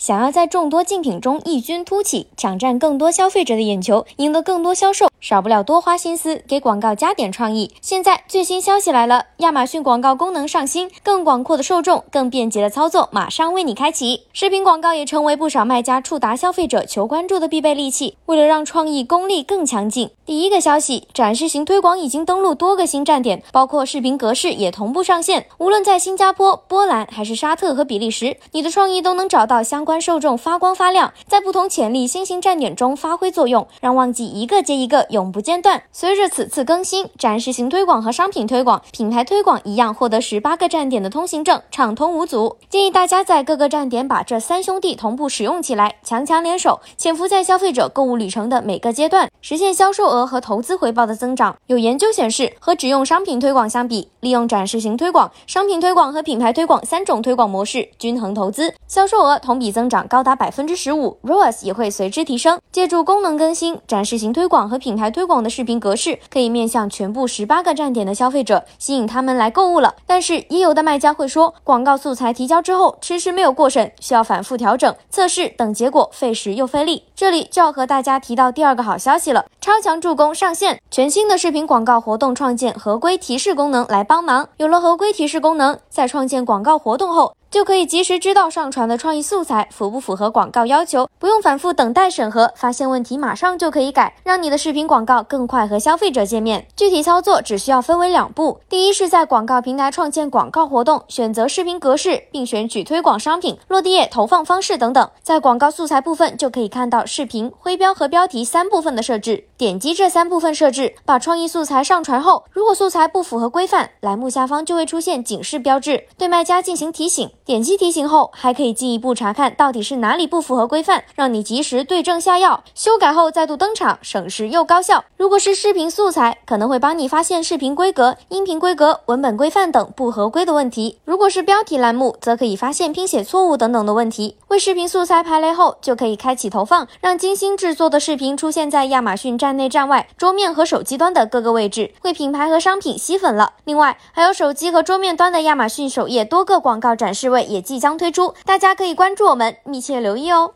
想要在众多竞品中异军突起，抢占更多消费者的眼球，赢得更多销售，少不了多花心思，给广告加点创意。现在最新消息来了，亚马逊广告功能上新，更广阔的受众，更便捷的操作，马上为你开启。视频广告也成为不少卖家触达消费者、求关注的必备利器。为了让创意功力更强劲，第一个消息，展示型推广已经登陆多个新站点，包括视频格式也同步上线。无论在新加坡、波兰还是沙特和比利时，你的创意都能找到相关。关受众发光发亮，在不同潜力新型站点中发挥作用，让旺季一个接一个，永不间断。随着此次更新，展示型推广和商品推广、品牌推广一样，获得十八个站点的通行证，畅通无阻。建议大家在各个站点把这三兄弟同步使用起来，强强联手，潜伏在消费者购物旅程的每个阶段，实现销售额和投资回报的增长。有研究显示，和只用商品推广相比，利用展示型推广、商品推广和品牌推广三种推广模式，均衡投资，销售额同比增。长高达百分之十五，ROAS 也会随之提升。借助功能更新、展示型推广和品牌台推广的视频格式，可以面向全部十八个站点的消费者，吸引他们来购物了。但是，也有的卖家会说，广告素材提交之后迟迟没有过审，需要反复调整、测试等，结果费时又费力。这里就要和大家提到第二个好消息了，超强助攻上线，全新的视频广告活动创建合规提示功能来帮忙。有了合规提示功能，在创建广告活动后。就可以及时知道上传的创意素材符不符合广告要求，不用反复等待审核，发现问题马上就可以改，让你的视频广告更快和消费者见面。具体操作只需要分为两步：第一是在广告平台创建广告活动，选择视频格式，并选取推广商品、落地页、投放方式等等。在广告素材部分就可以看到视频、徽标和标题三部分的设置。点击这三部分设置，把创意素材上传后，如果素材不符合规范，栏目下方就会出现警示标志，对卖家进行提醒。点击提醒后，还可以进一步查看到底是哪里不符合规范，让你及时对症下药，修改后再度登场，省时又高效。如果是视频素材，可能会帮你发现视频规格、音频规格、文本规范等不合规的问题；如果是标题栏目，则可以发现拼写错误等等的问题。为视频素材排雷后，就可以开启投放，让精心制作的视频出现在亚马逊站内、站外、桌面和手机端的各个位置，为品牌和商品吸粉了。另外，还有手机和桌面端的亚马逊首页多个广告展示位。也即将推出，大家可以关注我们，密切留意哦。